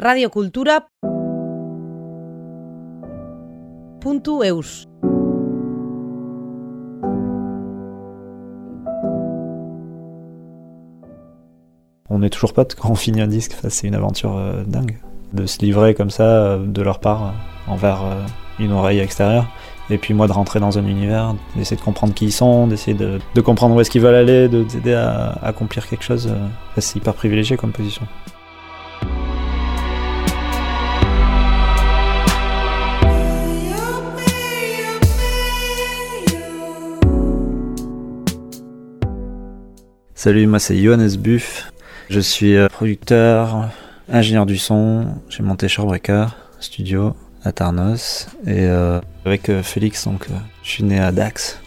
radiocultura.eus On n'est toujours pas quand on finit un disque, enfin, c'est une aventure euh, dingue. De se livrer comme ça, euh, de leur part, euh, envers une oreille extérieure. Et puis moi de rentrer dans un univers, d'essayer de comprendre qui ils sont, d'essayer de, comprendre où est-ce qu'ils veulent aller, de d'aider à, accomplir quelque chose. c'est hyper privilégié comme position. Salut, moi c'est Johannes Buff. Je suis euh, producteur, ingénieur du son. J'ai monté Shorebreaker Studio à Tarnos. Et euh, avec euh, Félix, donc, je suis né à Dax,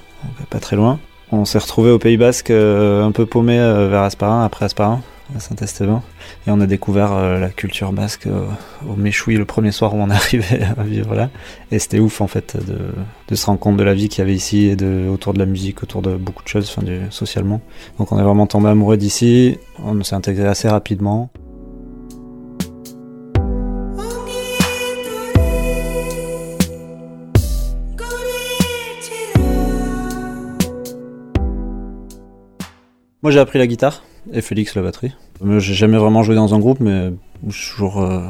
pas très loin. On s'est retrouvé au Pays Basque un peu paumé vers Asparin, après Asparin, à Saint-Esteban. Et on a découvert euh, la culture basque euh, au Méchoui le premier soir où on arrivait à vivre là. Et c'était ouf en fait de, de se rendre compte de la vie qu'il y avait ici et de, autour de la musique, autour de beaucoup de choses, enfin, socialement. Donc on est vraiment tombé amoureux d'ici, on s'est intégré assez rapidement. Moi j'ai appris la guitare et Félix la batterie. Moi, J'ai jamais vraiment joué dans un groupe, mais toujours euh,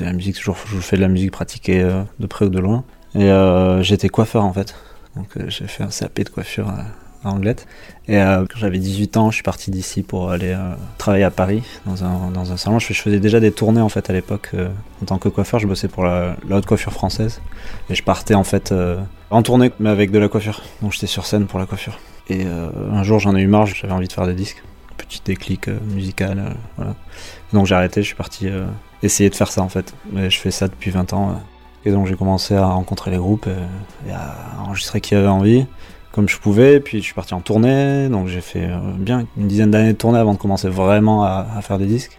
la musique, toujours je fais de la musique pratiquée euh, de près ou de loin. Et euh, j'étais coiffeur en fait. Donc euh, j'ai fait un CAP de coiffure à, à Anglette. Et euh, quand j'avais 18 ans, je suis parti d'ici pour aller euh, travailler à Paris dans un, salon. Je, faisais déjà des tournées en fait à l'époque. euh, en tant que coiffeur, je bossais pour la, la haute coiffure française. Et je partais en fait euh, en tournée, mais avec de la coiffure. Donc j'étais sur scène pour la coiffure. Et euh, un jour j'en ai eu marre, j'avais envie de faire des disques. Petit déclic euh, musical, euh, voilà. Donc j'ai arrêté, je suis parti euh, essayer de faire ça en fait. Et je fais ça depuis 20 ans. Et donc j'ai commencé à rencontrer les groupes et à enregistrer qui avait envie, comme je pouvais. Puis je suis parti en tournée, donc j'ai fait bien une dizaine d'années de tournée avant de commencer vraiment à faire des disques.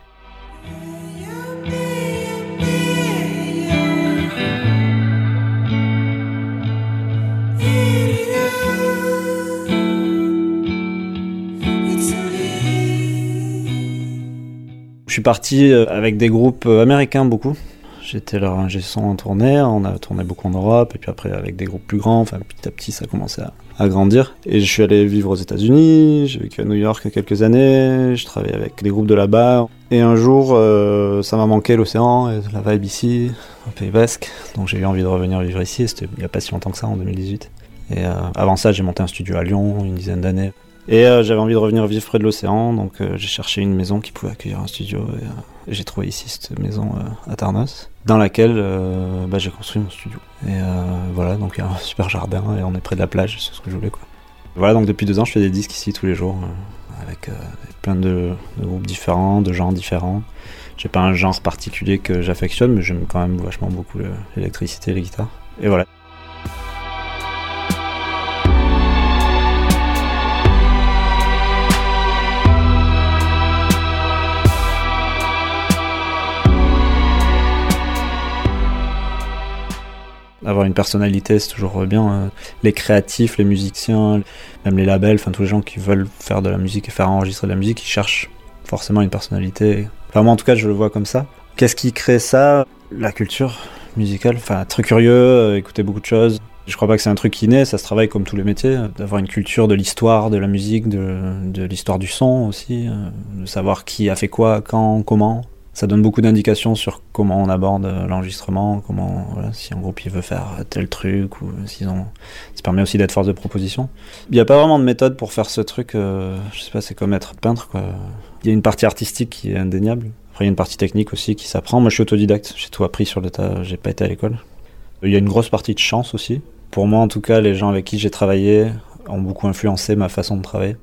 Parti euh, avec des groupes euh, américains beaucoup. J'étais leur ingé son en tournée, on a tourné beaucoup en Europe, et puis après avec des groupes plus grands, enfin petit à petit ça a commencé à, à grandir. Et je suis allé vivre aux États-Unis, j'ai vécu à New York quelques années, je travaillais avec des groupes de là-bas. Et un jour, euh, ça m'a manqué l'océan et la vibe ici, au Pays Basque, donc j'ai eu envie de revenir vivre ici, c'était il n'y a pas si longtemps que ça, en 2018. Et avant ça, j'ai monté un studio à Lyon, une dizaine d'années. Et euh, j'avais envie de revenir vivre près de l'océan, donc euh, j'ai cherché une maison qui pouvait accueillir un studio. Euh, j'ai trouvé ici cette maison à Tarnos, dans laquelle bah, j'ai construit mon studio. Et voilà, donc il y a un super jardin et on est près de la plage, c'est ce que je voulais. Voilà, donc depuis deux ans, je fais des disques ici tous les jours, avec plein de, de groupes différents, de genres différents. J'ai pas un genre particulier que j'affectionne, mais j'aime quand même vachement beaucoup le- l'électricité et les guitares. Et voilà. Avoir une personnalité, c'est toujours bien. euh, Les créatifs, les musiciens, même les labels, enfin tous les gens qui veulent faire de la musique et faire enregistrer de la musique, ils cherchent forcément une personnalité. Enfin moi en tout cas je le vois comme ça. Qu'est-ce qui crée ça? La culture musicale, enfin très curieux, euh, écouter beaucoup de choses. Je crois pas que c'est un truc naît, ça se travaille comme tous les métiers, euh, d'avoir une culture de l'histoire de la musique, de, de l'histoire du son aussi, euh, de savoir qui a fait quoi, quand, comment. Ça donne beaucoup d'indications sur comment on aborde euh, l'enregistrement, comment voilà, si un groupe il veut faire tel truc ou s'ils ont. Ça permet aussi d'être force de proposition. Il n'y a pas vraiment de méthode pour faire ce truc. euh, je sais pas, c'est comme être peintre quoi. Il y a une partie artistique qui est indéniable. Après il y a une partie technique aussi qui s'apprend. Moi je suis autodidacte, j'ai tout appris sur le tas. J'ai pas été à l'école. Il y a une grosse partie de chance aussi. Pour moi en tout cas, les gens avec qui j'ai travaillé ont beaucoup influencé ma façon de travailler.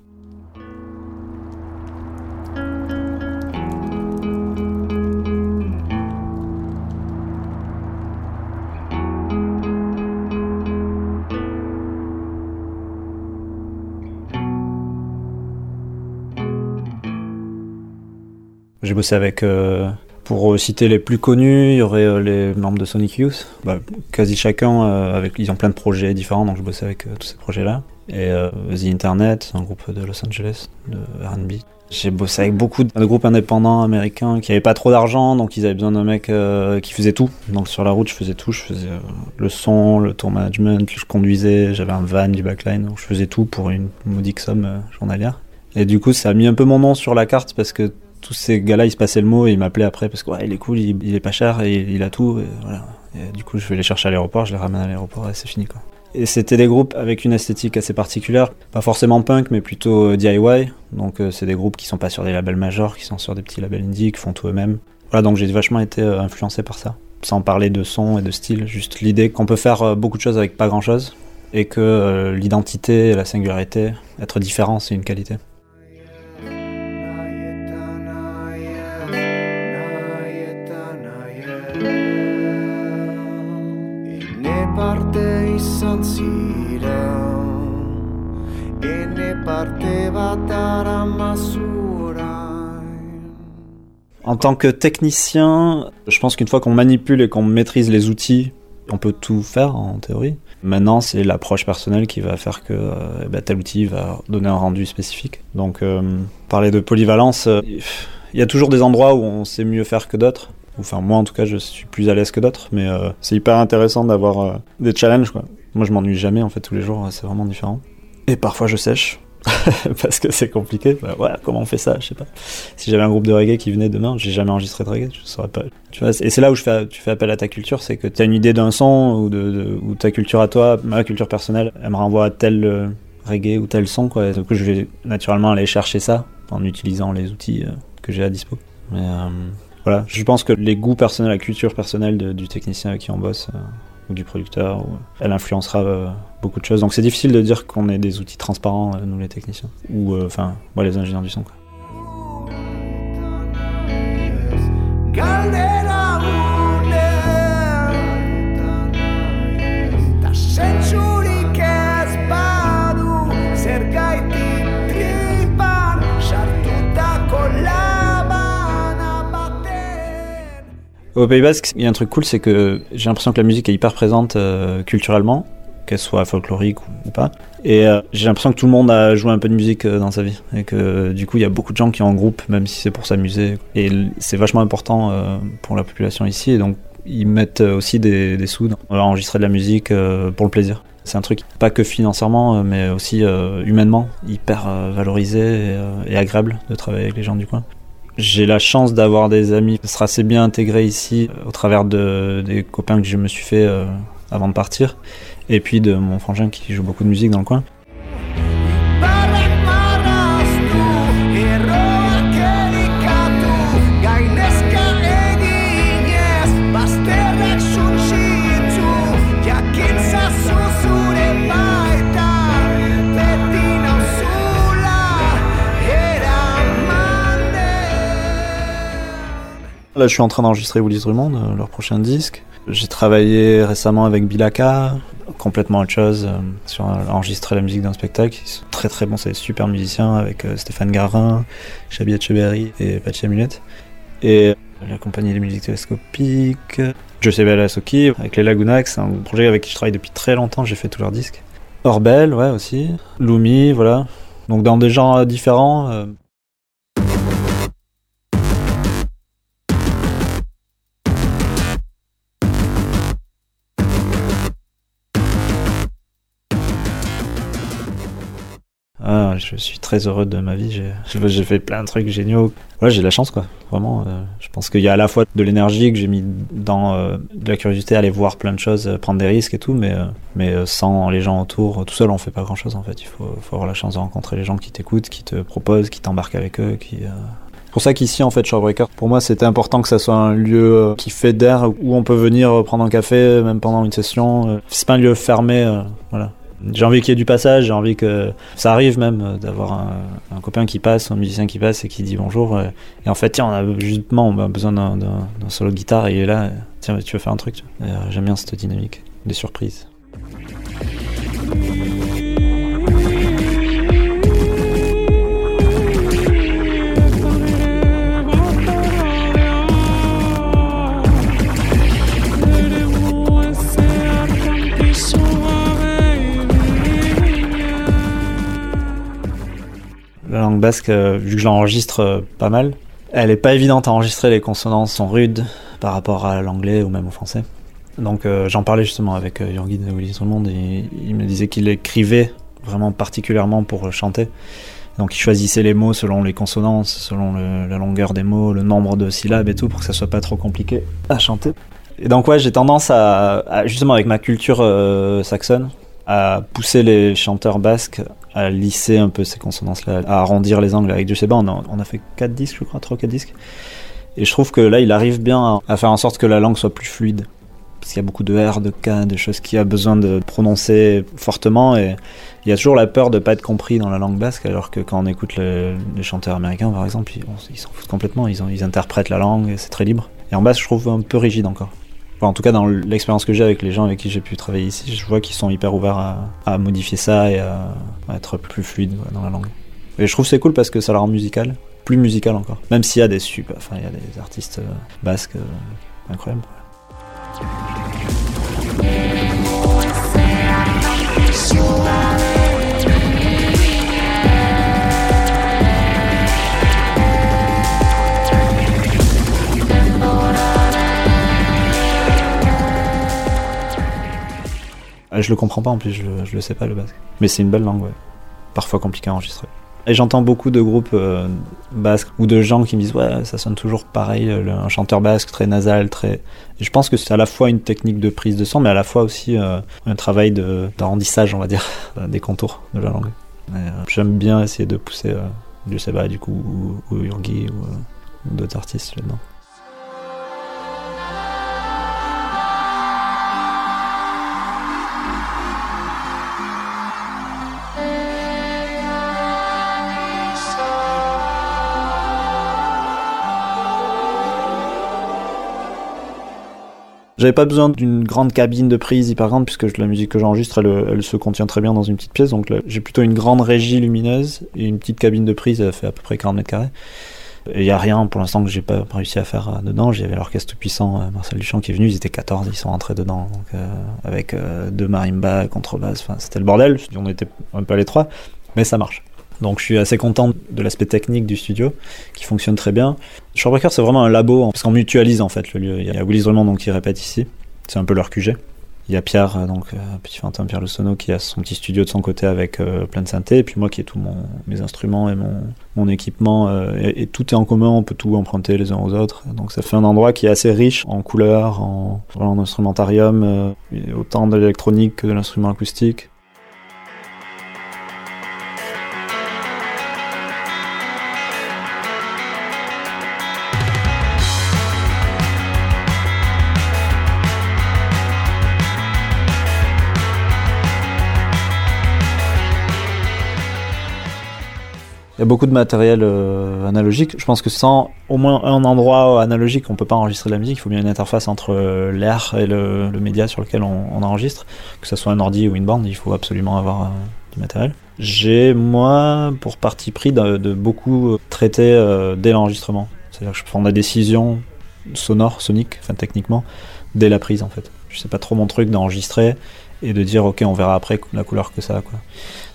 J'ai bossé avec, euh, pour euh, citer les plus connus, il y aurait euh, les membres de Sonic Youth. Bah, quasi chacun, avec, ils ont plein de projets différents, donc je bossais avec tous ces projets-là. et euh, The Internet, un groupe de Los Angeles, de R&B. J'ai bossé avec beaucoup de groupes indépendants américains qui avaient pas trop d'argent, donc ils avaient besoin d'un mec qui faisait tout. Donc sur la route, je faisais tout. Je faisais le son, le tour management, je conduisais, j'avais un van, du backline, donc je faisais tout pour une modique somme journalière. Et du coup, ça a mis un peu mon nom sur la carte parce que tous ces gars-là, ils se passaient le mot et ils m'appelaient après parce que ouais, il est cool, il, est pas cher et il, a tout. Et voilà. Et du coup, je vais les chercher à l'aéroport, je les ramène à l'aéroport et c'est fini quoi. Et c'était des groupes avec une esthétique assez particulière, pas forcément punk, mais plutôt euh, DIY. Donc euh, c'est des groupes qui sont pas sur des labels majors, qui sont sur des petits labels indie, qui font tout eux-mêmes. Voilà, donc j'ai vachement été euh, influencé par ça. Sans parler de son et de style, juste l'idée qu'on peut faire euh, beaucoup de choses avec pas grand-chose, et que euh, l'identité la singularité, être différent, c'est une qualité. En tant que technicien, je pense qu'une fois qu'on manipule et qu'on maîtrise les outils, on peut tout faire en théorie. Maintenant, c'est l'approche personnelle qui va faire que euh, ben, tel outil va donner un rendu spécifique. Donc, euh, parler de polyvalence, euh, il y a toujours des endroits où on sait mieux faire que d'autres. Enfin, moi, en tout cas, je suis plus à l'aise que d'autres, mais euh, c'est hyper intéressant d'avoir euh, des challenges. Moi, je m'ennuie jamais, en fait, tous les jours, c'est vraiment différent. Et parfois, je sèche. parce que c'est compliqué. Bah, ouais, comment on fait ça Je sais pas. Si j'avais un groupe de reggae qui venait demain, j'ai jamais enregistré de reggae, je saurais pas. Tu vois, et c'est là où tu fais appel à ta culture, c'est que tu as une idée d'un son ou de, ta culture à toi, ma culture personnelle, elle me renvoie à tel euh, reggae ou tel son, donc je vais naturellement aller chercher ça en utilisant les outils euh, que j'ai à dispo. Mais euh, voilà, je pense que les goûts personnels, la culture personnelle du technicien avec qui on bosse. euh, ou du producteur, elle influencera euh, beaucoup de choses. Donc c'est difficile de dire qu'on est des outils transparents, euh, nous les techniciens, ou enfin, moi les ingénieurs du son. Quoi. Au Pays Basque, il y a un truc cool, c'est que j'ai l'impression que la musique est hyper présente euh, culturellement, qu'elle soit folklorique ou, pas. Et euh, j'ai l'impression que tout le monde a joué un peu de musique euh, dans sa vie. Et que du coup, il y a beaucoup de gens qui en groupe, même si c'est pour s'amuser. Et c'est vachement important pour la population ici. Et donc, ils mettent aussi des, des sous à enregistrer de la musique pour le plaisir. C'est un truc pas que financièrement, mais aussi humainement, hyper valorisé et agréable de travailler avec les gens du coin. J'ai la chance d'avoir des amis qui sera assez bien intégrés ici euh, au travers de, des copains que je me suis fait euh, avant de partir et puis de mon frangin qui joue beaucoup de musique dans le coin. Là, je suis en train d'enregistrer Willis Drummond, euh, leur prochain disque. J'ai travaillé récemment avec Bilaka, complètement autre chose, euh, sur euh, enregistrer la musique d'un spectacle. Ils sont très très bons, c'est des super musiciens avec Stéphane Garin, Chabi Etcheberry et Pachi Amulette. Et la compagnie des musiques télescopiques, José Belasoki, avec les Lagunax, c'est un projet avec qui je travaille depuis très longtemps, j'ai fait tous leurs disques. Orbel, ouais, aussi. Lumi, voilà. Donc dans des genres différents. Je suis très heureux de ma vie. J'ai fait plein de trucs géniaux. J'ai de la chance, quoi. Vraiment. euh, je pense qu'il y a à la fois de l'énergie que j'ai mis dans euh, de la curiosité, aller voir plein de choses, euh, prendre des risques et tout, mais, sans les gens autour, tout seul, on fait pas grand chose en fait. Il faut, avoir la chance de rencontrer les gens qui t'écoutent, qui te proposent, qui t'embarquent avec eux, qui. pour ça qu'ici, en fait, Shorebreaker, pour moi, c'était important que ça soit un lieu qui fédère, où on peut venir prendre un café, même pendant une session. C'est pas un lieu fermé, voilà. J'ai envie qu'il y ait du passage, j'ai envie que ça arrive même euh, d'avoir un, copain qui passe, un musicien qui passe et qui dit bonjour. euh, Et en fait, tiens, on a justement on a besoin d'un- solo de guitare et il est là. Tiens, tu veux faire un truc euh, J'aime bien cette dynamique, des surprises. Basque, euh, vu que je l'enregistre euh, pas mal, elle est pas évidente à enregistrer, les consonances sont rudes par rapport à l'anglais ou même au français. Donc euh, j'en parlais justement avec euh, Jurgi de Willy Tout Monde et il me disait qu'il écrivait vraiment particulièrement pour chanter. Donc il choisissait les mots selon les consonances, selon la longueur des mots, le nombre de syllabes et tout pour que ça soit pas trop compliqué à chanter. Et donc ouais, j'ai tendance à, à- justement avec ma culture saxonne à pousser les chanteurs basques à lisser un peu ces consonances-là, à arrondir les angles. Avec pas, on a, on a fait 4 disques, je crois, 3 ou 4 disques. Et je trouve que là, il arrive bien à, faire en sorte que la langue soit plus fluide. Parce qu'il y a beaucoup de R, de K, des choses qu'il a besoin de prononcer fortement. Et il y a toujours la peur de pas être compris dans la langue basque, alors que quand on écoute le- les chanteurs américains, par exemple, ils s'en foutent complètement. Ils, ils interprètent la langue, c'est très libre. Et en basque, je trouve un peu rigide encore. En tout cas, dans l'expérience que j'ai avec les gens avec qui j'ai pu travailler ici, je vois qu'ils sont hyper ouverts à, modifier ça et à, être plus fluide dans la langue. Et je trouve c'est cool parce que ça la rend musical, plus musical encore. Même s'il y a des super, enfin il y a des artistes euh, basques euh, incroyables. Je le comprends pas en plus, je, je le sais pas le basque. Mais c'est une belle langue, ouais. Parfois compliqué à enregistrer. Et j'entends beaucoup de groupes euh, basques ou de gens qui me disent ouais ça sonne toujours pareil, euh, un chanteur basque très nasal, très. Je pense que c'est à la fois une technique de prise de son, mais à la fois aussi euh, un travail d'arrondissage, on va dire, des contours de la langue. Euh, J'aime bien essayer de pousser euh, du Seba du coup ou, Yurgi ou, euh, ou d'autres artistes là-dedans. J'avais pas besoin d'une grande cabine de prise hyper grande puisque la musique que j'enregistre elle, se contient très bien dans une petite pièce. Donc j'ai plutôt une grande régie lumineuse et une petite cabine de prise elle fait à peu près 40 mètres carrés. Il y a rien pour l'instant que j'ai pas réussi à faire euh, dedans. J'avais l'orchestre tout puissant euh, Marcel Duchamp qui est venu ils étaient 14 ils sont rentrés dedans. Donc, euh, avec euh, deux marimba contrebasse c'était le bordel. On était un peu à l'étroit mais ça marche donc je suis assez content de l'aspect technique du studio qui fonctionne très bien Shorebreaker, c'est vraiment un labo, hein, parce qu'on mutualise en fait le lieu. Il y a Willy Drummond donc, qui répète ici, c'est un peu leur QG. Il y a Pierre, euh, donc euh, petit fantôme Pierre Lusono, qui a son petit studio de son côté avec euh, plein de synthé, et puis moi qui ai tous mes instruments et mon, équipement, et, tout est en commun, on peut tout emprunter les uns aux autres. Donc ça fait un endroit qui est assez riche en couleurs, en, en instrumentarium, autant de l'électronique que de l'instrument acoustique. Il y a beaucoup de matériel euh, analogique. Je pense que sans au moins un endroit analogique, on peut pas enregistrer de la musique. Il faut bien une interface entre euh, l'air et le, média sur lequel on, enregistre. Que ce soit un ordi ou une bande, il faut absolument avoir euh, du matériel. J'ai, moi, pour parti pris de, beaucoup traiter euh, dès l'enregistrement. C'est-à-dire que je prends la décision sonore, sonique, enfin techniquement, dès la prise en fait. Je sais pas trop mon truc d'enregistrer et de dire ok on verra après la couleur que ça a quoi.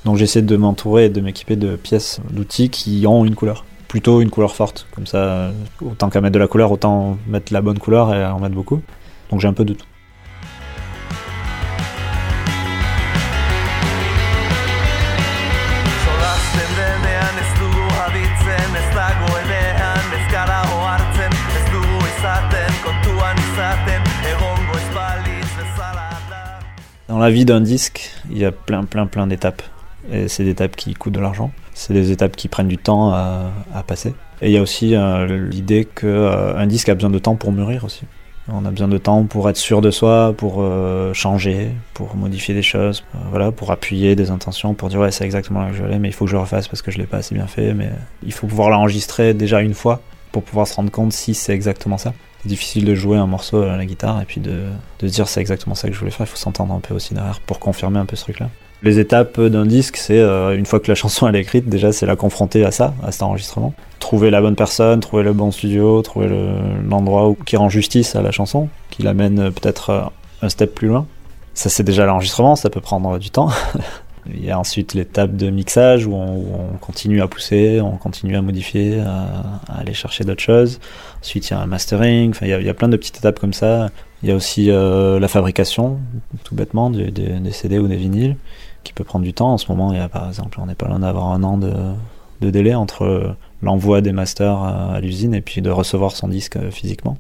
Donc j'essaie de m'entourer et de m'équiper de pièces, d'outils qui ont une couleur. Plutôt une couleur forte. Comme ça, autant qu'à mettre de la couleur, autant mettre la bonne couleur et en mettre beaucoup. Donc j'ai un peu de tout. Dans la vie d'un disque, il y a plein, plein, plein d'étapes. Et c'est des étapes qui coûtent de l'argent. C'est des étapes qui prennent du temps à, passer. Et il y a aussi euh, l'idée qu'un disque a besoin de temps pour mûrir aussi. On a besoin de temps pour être sûr de soi, pour euh, changer, pour modifier des choses, euh, voilà, pour appuyer des intentions, pour dire ouais c'est exactement là que je aller, mais il faut que je refasse parce que je l'ai pas assez bien fait. Mais il faut pouvoir l'enregistrer déjà une fois pour pouvoir se rendre compte si c'est exactement ça. C'est difficile de jouer un morceau à la guitare et puis de, de dire c'est exactement ça que je voulais faire. Il faut s'entendre un peu aussi derrière pour confirmer un peu ce truc-là. Les étapes d'un disque, c'est euh, une fois que la chanson elle est écrite, déjà c'est la confronter à ça, à cet enregistrement. Trouver la bonne personne, trouver le bon studio, trouver le- l'endroit qui rend justice à la chanson, qui l'amène euh, peut-être euh, un step plus loin. Ça c'est déjà l'enregistrement, ça peut prendre du temps. Il y a ensuite l'étape de mixage où on, où on continue à pousser, on continue à modifier, à, aller chercher d'autres choses. Ensuite, il y a un mastering, enfin, il y a, il y a plein de petites étapes comme ça. Il y a aussi euh, la fabrication, tout bêtement, des, des- des CD ou des vinyles, qui peut prendre du temps. En ce moment, par exemple, on n'est pas loin d'avoir un an de, délai entre l'envoi des masters à, l'usine et puis de recevoir son disque euh, physiquement.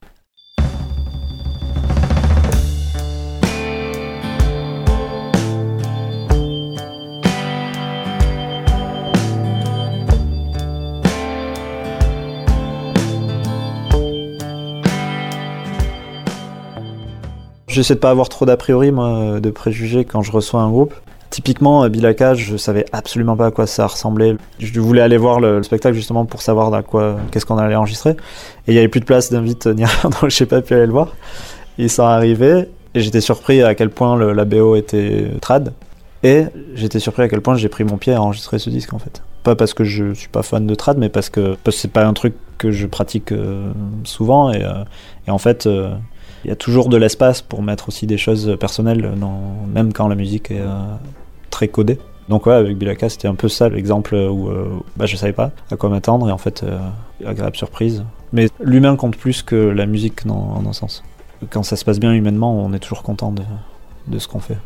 J'essaie de pas avoir trop d'a priori, de préjugés quand je reçois un groupe. Typiquement, euh, Bilaka, je savais absolument pas à quoi ça ressemblait. Je voulais aller voir le, le spectacle justement pour savoir quoi, qu'est-ce qu'on allait enregistrer. Et il y avait plus de place d'invite ni rien, donc j'ai pas pu aller le voir. Ils sont arrivés et j'étais surpris à quel point la BO était trad. Et j'étais surpris à quel point j'ai pris mon pied à enregistrer ce disque en fait. Pas parce que je suis pas fan de trad, mais parce que parce que c'est pas un truc que je pratique euh, souvent et, euh, en fait. euh, il y a toujours de l'espace pour mettre aussi des choses personnelles, même quand la musique est euh, très codée. Donc ouais, avec Bilaka, c'était un peu ça l'exemple où euh, bah, je savais pas à quoi m'attendre et en fait, euh, agréable surprise. Mais l'humain compte plus que la musique dans, dans un sens. Quand ça se passe bien humainement, on est toujours content de, de ce qu'on fait.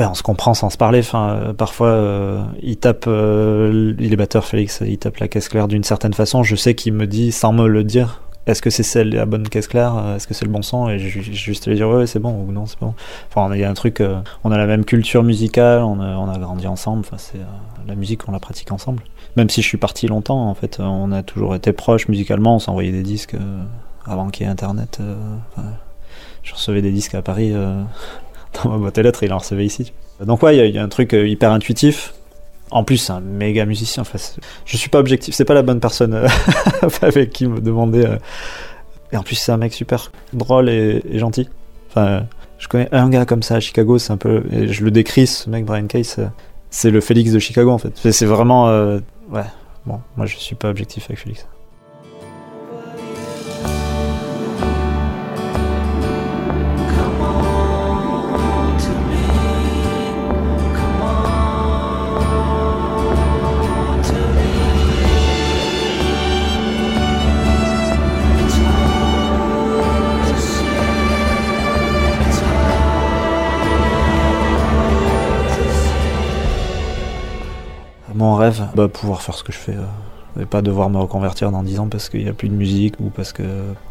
Ouais, on se comprend sans se parler. Enfin, euh, parfois, euh, il tape, euh, il est batteur Félix, il tape la caisse claire d'une certaine façon. Je sais qu'il me dit, sans me le dire, est-ce que c'est celle la bonne caisse claire, est-ce que c'est le bon son, et je juste lui dire ouais, c'est bon ou non, c'est bon. Enfin, il y a un truc, on a la même culture musicale, on a, on a grandi ensemble. Enfin, c'est la musique, on la pratique ensemble. Même si je suis parti longtemps, en fait, on a toujours été proches musicalement. On s'envoyait des disques avant qu'il y ait Internet. je recevais des disques à Paris. Dans ma boîte aux lettres, il en recevait ici. Donc ouais, il y a- un truc euh, hyper intuitif. En plus, c'est un méga musicien. Enfin, je suis pas objectif, c'est pas la bonne personne euh, avec qui me demander. euh. Et en plus, c'est un mec super drôle et, gentil. Enfin, je connais un gars comme ça à Chicago, c'est un peu. Et je le décris, ce mec, Brian Case, c'est le Félix de Chicago en fait. C'est- vraiment. ouais, bon, moi je suis pas objectif avec Félix. Mon rêve, bah, pouvoir faire ce que je fais. euh, et pas devoir me reconvertir dans 10 ans parce qu'il n'y a plus de musique ou parce que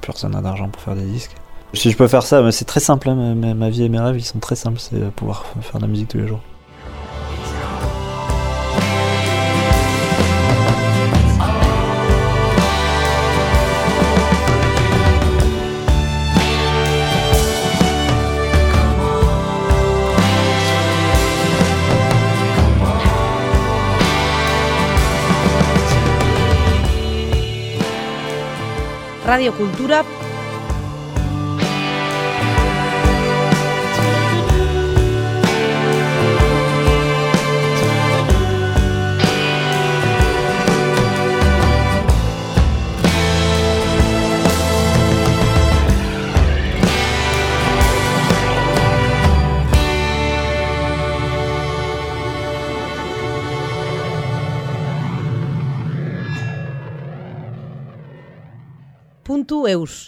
personne n'a d'argent pour faire des disques. Si je peux faire ça, c'est très simple, hein, ma vie et mes rêves, ils sont très simples, c'est euh, pouvoir faire de la musique tous les jours. Radio Cultura. veus